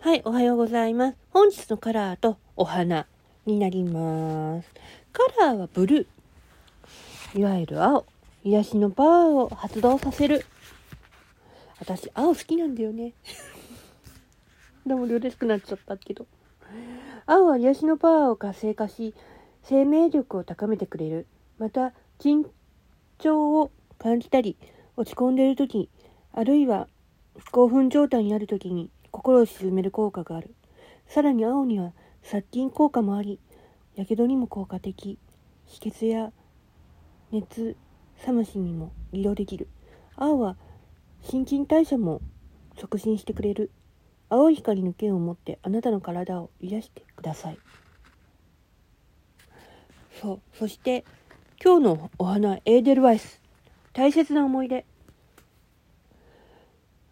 はい、おはようございます。本日のカラーとお花になります。カラーはブルー。いわゆる青。癒しのパワーを発動させる。私、青好きなんだよね。でも嬉しくなっちゃったけど。青は癒しのパワーを活性化し、生命力を高めてくれる。また、緊張を感じたり、落ち込んでいる時、あるいは興奮状態にある時に心を鎮める効果がある。さらに青には殺菌効果もあり、やけどにも効果的。止血や熱冷ましにも利用できる。青は新陳代謝も促進してくれる。青い光の剣を持ってあなたの体を癒してください。そう。そして今日のお花エーデルワイス。大切な思い出。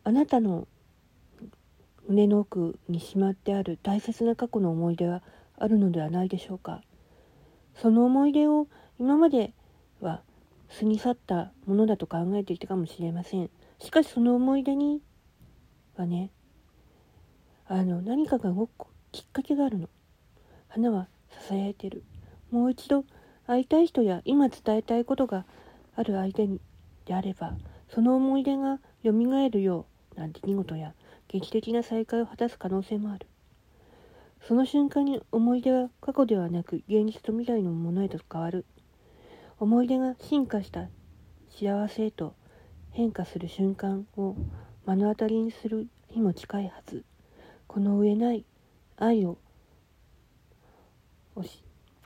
あなたの胸の奥にしまってある大切な過去の思い出はあるのではないでしょうか。その思い出を今までは過ぎ去ったものだと考えていたかもしれません。しかしその思い出にはねあの何かが動くきっかけがあるの。花はささやいてる。もう一度会いたい人や今伝えたいことがある相手にであればその思い出がよみがえるようなん出来事や劇的な再会を果たす可能性もある。その瞬間に思い出は過去ではなく現実と未来のものへと変わる。思い出が進化した幸せへと変化する瞬間を目の当たりにする日も近いはず。この上ない愛を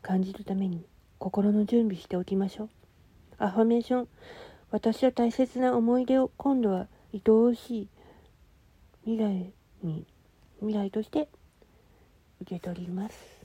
感じるために心の準備しておきましょう。アファメーション私は大切な思い出を今度は愛おしい未来に未来として受け取ります。